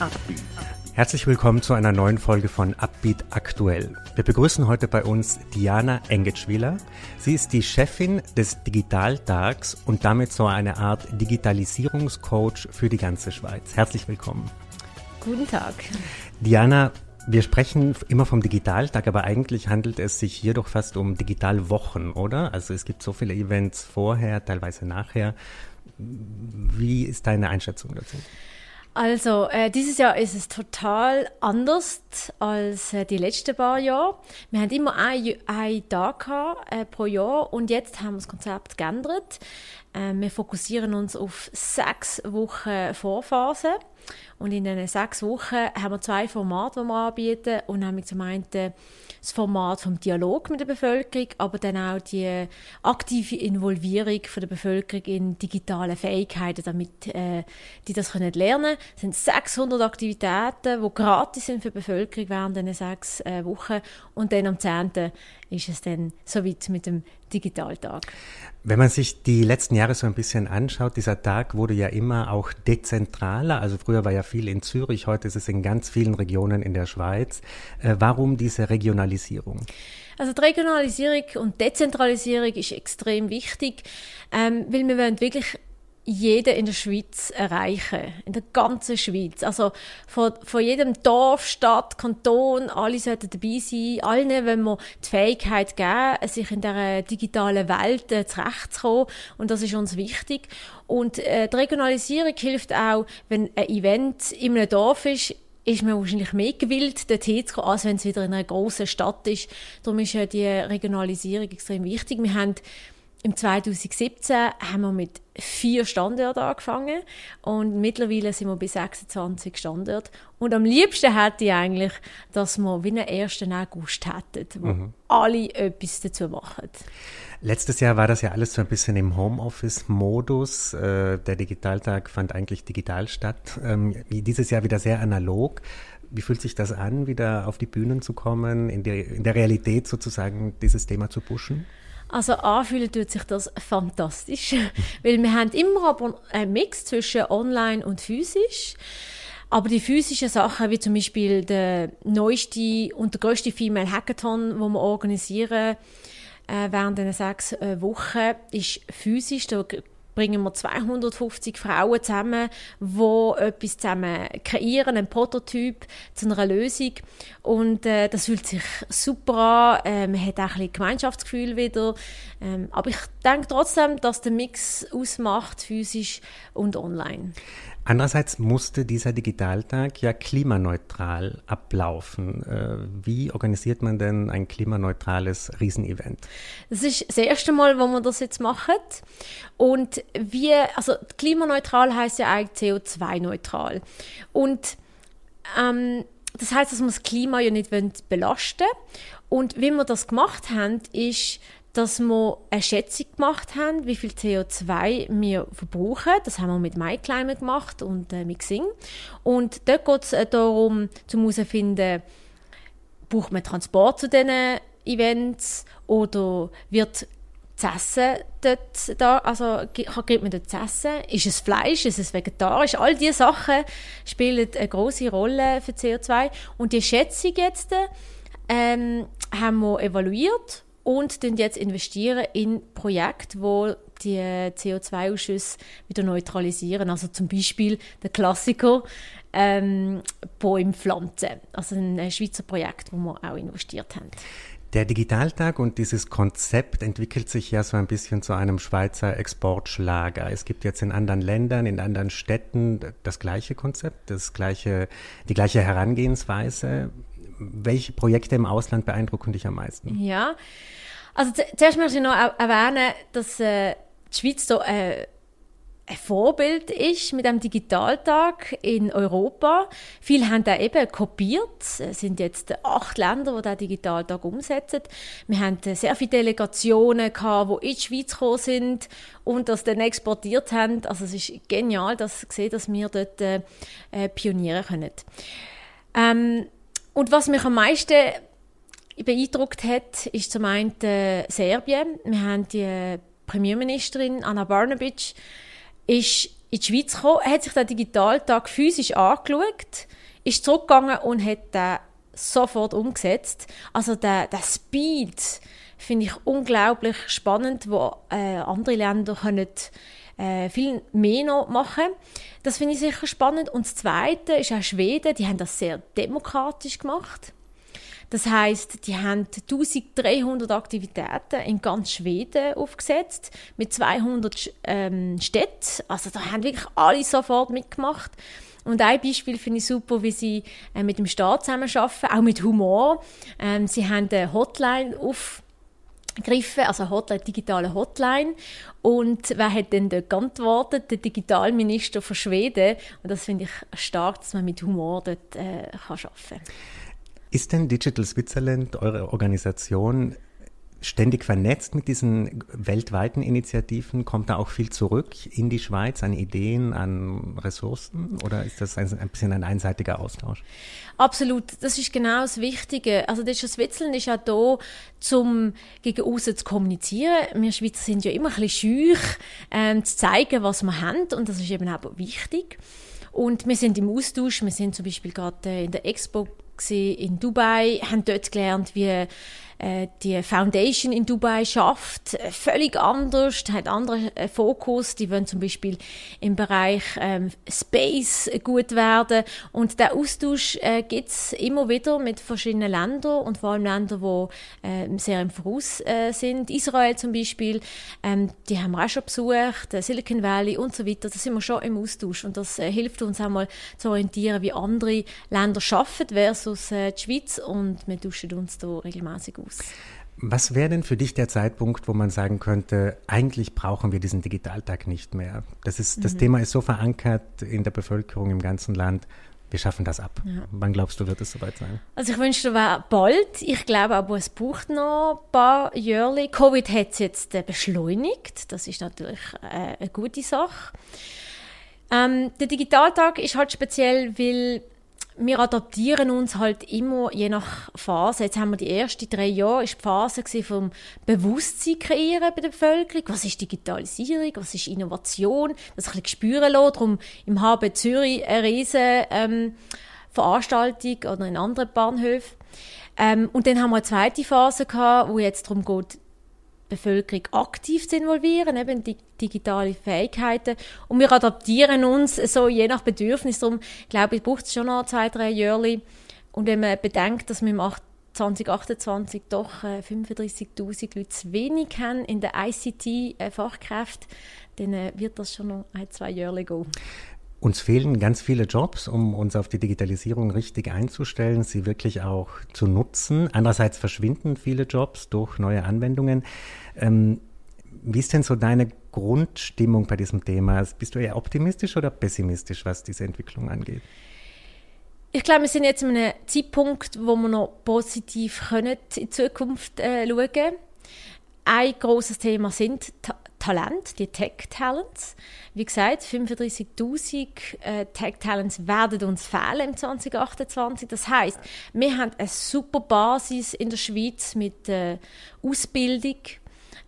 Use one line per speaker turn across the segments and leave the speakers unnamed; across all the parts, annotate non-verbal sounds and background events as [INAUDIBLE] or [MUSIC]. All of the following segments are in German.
Upbeat. Herzlich willkommen zu einer neuen Folge von Upbeat Aktuell. Wir begrüßen heute bei uns Diana Engetschwiler. Sie ist die Chefin des Digitaltags und damit so eine Art Digitalisierungscoach für die ganze Schweiz. Herzlich willkommen.
Guten Tag.
Diana, wir sprechen immer vom Digitaltag, aber eigentlich handelt es sich hier doch fast um Digitalwochen, oder? Also es gibt so viele Events vorher, teilweise nachher. Wie ist deine Einschätzung dazu?
Also, äh, dieses Jahr ist es total anders als äh, die letzten paar Jahre. Wir haben immer einen, einen Tag äh, pro Jahr und jetzt haben wir das Konzept geändert. Äh, wir fokussieren uns auf sechs Wochen Vorphase. Und in diesen sechs Wochen haben wir zwei Formate, die wir anbieten. Und nämlich zum einen das Format vom Dialog mit der Bevölkerung, aber dann auch die aktive Involvierung von der Bevölkerung in digitale Fähigkeiten, damit äh, die das können lernen können. Es sind 600 Aktivitäten, die gratis sind für die Bevölkerung während diesen sechs äh, Wochen. Und dann am 10. ist es dann soweit mit dem Digitaltag.
Wenn man sich die letzten Jahre so ein bisschen anschaut, dieser Tag wurde ja immer auch dezentraler. Also früher war ja viel in Zürich, heute ist es in ganz vielen Regionen in der Schweiz. Äh, warum diese Regionalisierung?
Also die Regionalisierung und Dezentralisierung ist extrem wichtig, ähm, weil wir wollen wirklich jeden in der Schweiz erreichen. In der ganzen Schweiz. Also von, von jedem Dorf, Stadt, Kanton, alle sollten dabei sein. Allen wenn wir die Fähigkeit geben, sich in dieser digitalen Welt äh, zurechtzukommen. Und das ist uns wichtig. Und äh, die Regionalisierung hilft auch, wenn ein Event in einem Dorf ist, ist man wahrscheinlich mehr gewillt, dorthin zu kommen, als wenn es wieder in einer grossen Stadt ist. Darum ist ja die Regionalisierung extrem wichtig. Wir haben im 2017 haben wir mit vier Standorten angefangen und mittlerweile sind wir bei 26 Standorten. Und am liebsten hätte ich eigentlich, dass wir wie einen 1. August hätten, wo mhm. alle etwas dazu machen.
Letztes Jahr war das ja alles so ein bisschen im Homeoffice-Modus. Äh, der Digitaltag fand eigentlich digital statt. Ähm, dieses Jahr wieder sehr analog. Wie fühlt sich das an, wieder auf die Bühnen zu kommen, in, der Realität sozusagen dieses Thema zu pushen?
Also anfühlen tut sich das fantastisch, [LAUGHS] weil wir haben immer aber einen Mix zwischen online und physisch. Aber die physischen Sachen, wie zum Beispiel der neueste und der größte Female Hackathon, wo wir organisieren äh, während dieser sechs äh, Wochen, ist physisch. Da bringen wir 250 Frauen zusammen, die etwas zusammen kreieren, einen Prototyp zu einer Lösung. Und äh, das fühlt sich super an. Äh, man hat auch ein bisschen Gemeinschaftsgefühl wieder. Ähm, aber ich denke trotzdem, dass der Mix ausmacht, physisch und online.
Andererseits musste dieser Digitaltag ja klimaneutral ablaufen. Äh, wie organisiert man denn ein klimaneutrales Riesenevent?
Das ist das erste Mal, wo wir das jetzt machen. Und wir, also klimaneutral heißt ja eigentlich CO2-neutral. Und ähm, das heißt, dass wir das Klima ja nicht belasten wollen. Und wie wir das gemacht haben, ist, dass wir eine Schätzung gemacht haben, wie viel CO2 wir verbrauchen. Das haben wir mit MyClimate gemacht und äh, mit Xing. Und dort geht es äh, darum, zu herauszufinden, braucht man Transport zu diesen Events oder wird essen dort da, also kriegt man dort zu essen? Ist es Fleisch? Ist es vegetarisch? All diese Sachen spielen eine große Rolle für CO2. Und die Schätzung jetzt ähm, haben wir evaluiert und jetzt investieren in Projekte, wo die CO2-Ausschüsse wieder neutralisieren. Also zum Beispiel der Klassiker ähm, Bäumpflanzen, also ein Schweizer Projekt, wo wir auch investiert haben.
Der Digitaltag und dieses Konzept entwickelt sich ja so ein bisschen zu einem Schweizer Exportschlager. Es gibt jetzt in anderen Ländern, in anderen Städten das gleiche Konzept, das gleiche, die gleiche Herangehensweise welche Projekte im Ausland beeindrucken dich am meisten?
Ja, also zuerst möchte ich noch erwähnen, dass äh, die Schweiz so äh, ein Vorbild ist mit dem Digitaltag in Europa. Viele haben da eben kopiert. Es sind jetzt acht Länder, die den Digitaltag umsetzen. Wir haben sehr viele Delegationen gehabt, die in die Schweiz gekommen sind und das dann exportiert haben. Also es ist genial, dass, dass wir dort äh, pionieren können. Ähm, und was mich am meisten beeindruckt hat, ist zum einen Serbien. Wir haben die Premierministerin Anna Barnabic, ist in die Schweiz gekommen, hat sich den Digitaltag physisch angeschaut, ist zurückgegangen und hat den sofort umgesetzt. Also der, der Speed finde ich unglaublich spannend, wo äh, andere Länder können äh, viel mehr noch machen. Das finde ich sicher spannend. Und das Zweite ist auch Schweden, die haben das sehr demokratisch gemacht. Das heißt, die haben 1300 Aktivitäten in ganz Schweden aufgesetzt mit 200 ähm, Städten. Also da haben wirklich alle sofort mitgemacht. Und ein Beispiel finde ich super, wie sie äh, mit dem Staat zusammenarbeiten, auch mit Humor. Ähm, sie haben eine Hotline auf gegriffen, also Hotline, digitale Hotline. Und wer hat denn dort geantwortet? Der Digitalminister von Schweden. Und das finde ich stark, dass man mit Humor dort äh, kann arbeiten kann.
Ist denn Digital Switzerland, eure Organisation, ständig vernetzt mit diesen weltweiten Initiativen? Kommt da auch viel zurück in die Schweiz an Ideen, an Ressourcen? Oder ist das ein, ein bisschen ein einseitiger Austausch?
Absolut, das ist genau das Wichtige. Also das Switzerland ist auch da, um gegen außen zu kommunizieren. Wir Schweizer sind ja immer ein bisschen scheu, ähm, zu zeigen, was wir haben und das ist eben auch wichtig. Und wir sind im Austausch, wir sind zum Beispiel gerade in der Expo in Dubai, haben dort gelernt, wie äh, die Foundation in Dubai schafft, äh, völlig anders, hat anderen äh, Fokus. Die wollen zum Beispiel im Bereich ähm, Space gut werden. Und der Austausch äh, gibt es immer wieder mit verschiedenen Ländern und vor allem Ländern, die äh, sehr im Voraus äh, sind. Israel zum Beispiel, ähm, die haben wir auch schon besucht, äh, Silicon Valley und so weiter. Da sind wir schon im Austausch und das äh, hilft uns auch mal zu orientieren, wie andere Länder schaffen versus äh, die Schweiz und wir tauschen uns da regelmäßig aus aus.
Was wäre denn für dich der Zeitpunkt, wo man sagen könnte, eigentlich brauchen wir diesen Digitaltag nicht mehr? Das, ist, das mhm. Thema ist so verankert in der Bevölkerung im ganzen Land. Wir schaffen das ab. Ja. Wann glaubst du, wird es soweit sein?
Also ich wünschte, wäre bald. Ich glaube aber, es braucht noch ein paar Jahre. Covid hat es jetzt äh, beschleunigt. Das ist natürlich äh, eine gute Sache. Ähm, der Digitaltag ist halt speziell, weil wir adaptieren uns halt immer je nach Phase. Jetzt haben wir die ersten drei Jahre, ist die Phase vom Bewusstsein kreieren bei der Bevölkerung. Was ist Digitalisierung? Was ist Innovation? Das ein bisschen spüren lassen. Darum im HB Zürich eine riesen ähm, Veranstaltung oder in anderen Bahnhöfen. Ähm, und dann haben wir eine zweite Phase gehabt, wo jetzt darum geht, Bevölkerung aktiv zu involvieren, eben die digitale Fähigkeiten. Und wir adaptieren uns so je nach Bedürfnis. Darum, glaube ich, braucht es schon noch zwei, drei Jahre. Und wenn man bedenkt, dass wir im 2028 doch äh, 35.000 Leute zu wenig haben in der ICT-Fachkräfte, dann äh, wird das schon noch ein, zwei Jahre gehen.
Uns fehlen ganz viele Jobs, um uns auf die Digitalisierung richtig einzustellen, sie wirklich auch zu nutzen. Andererseits verschwinden viele Jobs durch neue Anwendungen. Ähm, wie ist denn so deine Grundstimmung bei diesem Thema? Bist du eher optimistisch oder pessimistisch, was diese Entwicklung angeht?
Ich glaube, wir sind jetzt an einem Zeitpunkt, wo wir noch positiv können in Zukunft äh, schauen können. Ein großes Thema sind Talent, die Tech-Talents. Wie gesagt, 35.000 äh, Tech-Talents werden uns fehlen im 2028. Das heißt, wir haben eine super Basis in der Schweiz mit äh, Ausbildung,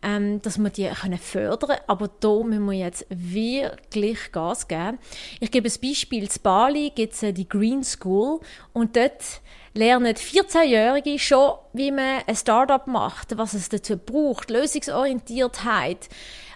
ähm, dass wir die können fördern können. Aber da müssen wir jetzt wirklich Gas geben. Ich gebe ein Beispiel. In Bali gibt es äh, die Green School und dort lernen 14-Jährige schon, wie man ein Startup macht, was es dazu braucht, Lösungsorientiertheit,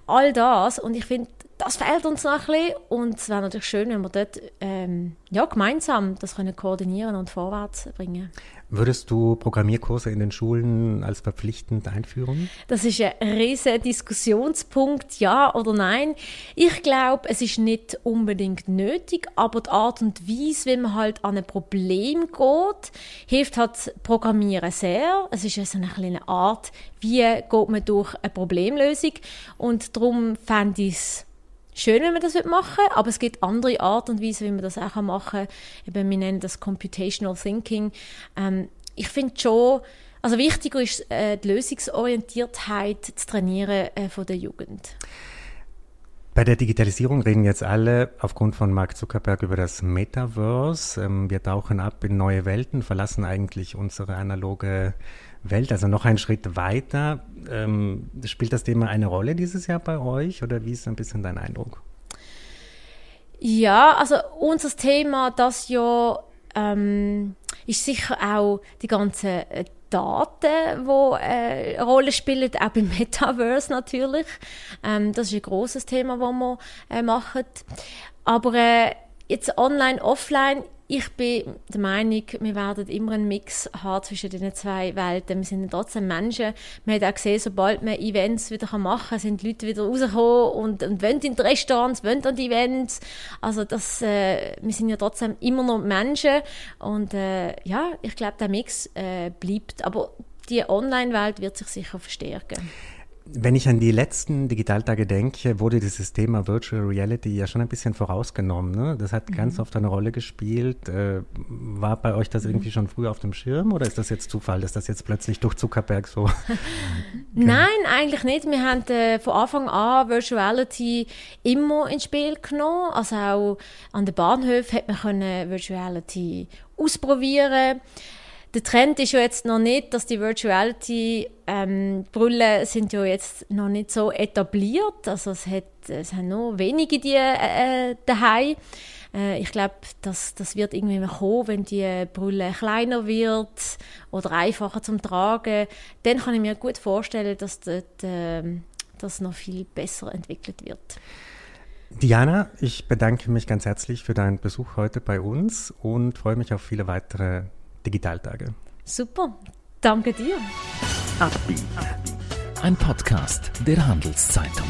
all das. Und ich finde, das fehlt uns noch ein bisschen und es wäre natürlich schön, wenn wir dort ähm, ja, gemeinsam das können koordinieren und vorwärts bringen
Würdest du Programmierkurse in den Schulen als verpflichtend einführen?
Das ist ein riesiger Diskussionspunkt, ja oder nein. Ich glaube, es ist nicht unbedingt nötig, aber die Art und Weise, wie man halt an ein Problem geht, hilft halt Programmieren sehr. Es ist also eine kleine Art, wie geht man durch eine Problemlösung und darum fände ich es schön, wenn man das machen will, aber es gibt andere Art und Weise, wie man das auch machen kann. wir nennen das Computational Thinking. Ähm, ich finde schon, also wichtiger ist äh, die Lösungsorientiertheit zu trainieren äh, von der Jugend.
Bei der Digitalisierung reden jetzt alle aufgrund von Mark Zuckerberg über das Metaverse. Ähm, wir tauchen ab in neue Welten, verlassen eigentlich unsere analoge Welt, also noch einen Schritt weiter. Ähm, spielt das Thema eine Rolle dieses Jahr bei euch oder wie ist ein bisschen dein Eindruck?
Ja, also unser Thema das ja ähm, ist sicher auch die ganzen äh, Daten, die äh, eine Rolle spielen, auch beim [LAUGHS] Metaverse natürlich. Ähm, das ist ein großes Thema, das wir äh, machen. Aber äh, jetzt online, offline, ich bin der Meinung, wir werden immer einen Mix haben zwischen diesen zwei Welten. Wir sind trotzdem Menschen. Wir haben auch gesehen, sobald man Events wieder machen kann, sind die Leute wieder rausgekommen und, und wollen in die Restaurants, wollen an die Events. Also das, äh, wir sind ja trotzdem immer noch Menschen. Und äh, ja, ich glaube, der Mix äh, bleibt. Aber die Online-Welt wird sich sicher verstärken.
Wenn ich an die letzten Digitaltage denke, wurde dieses Thema Virtual Reality ja schon ein bisschen vorausgenommen. Ne? Das hat mhm. ganz oft eine Rolle gespielt. Äh, war bei euch das irgendwie schon früher auf dem Schirm oder ist das jetzt Zufall, dass das jetzt plötzlich durch Zuckerberg so? [LAUGHS]
Nein, eigentlich nicht. Wir haben äh, von Anfang an Virtuality immer ins Spiel genommen. Also auch an den Bahnhöfen hat man können Virtuality ausprobieren der Trend ist ja jetzt noch nicht, dass die Virtuality ähm, Brille sind ja jetzt noch nicht so etabliert. Also es, hat, es haben nur wenige die äh, daheim. Äh, ich glaube, das, das wird irgendwie kommen, wenn die Brille kleiner wird oder einfacher zum Tragen. Dann kann ich mir gut vorstellen, dass dort, äh, das noch viel besser entwickelt wird.
Diana, ich bedanke mich ganz herzlich für deinen Besuch heute bei uns und freue mich auf viele weitere Digitaltage.
Super, danke dir.
Ein Podcast der Handelszeitung.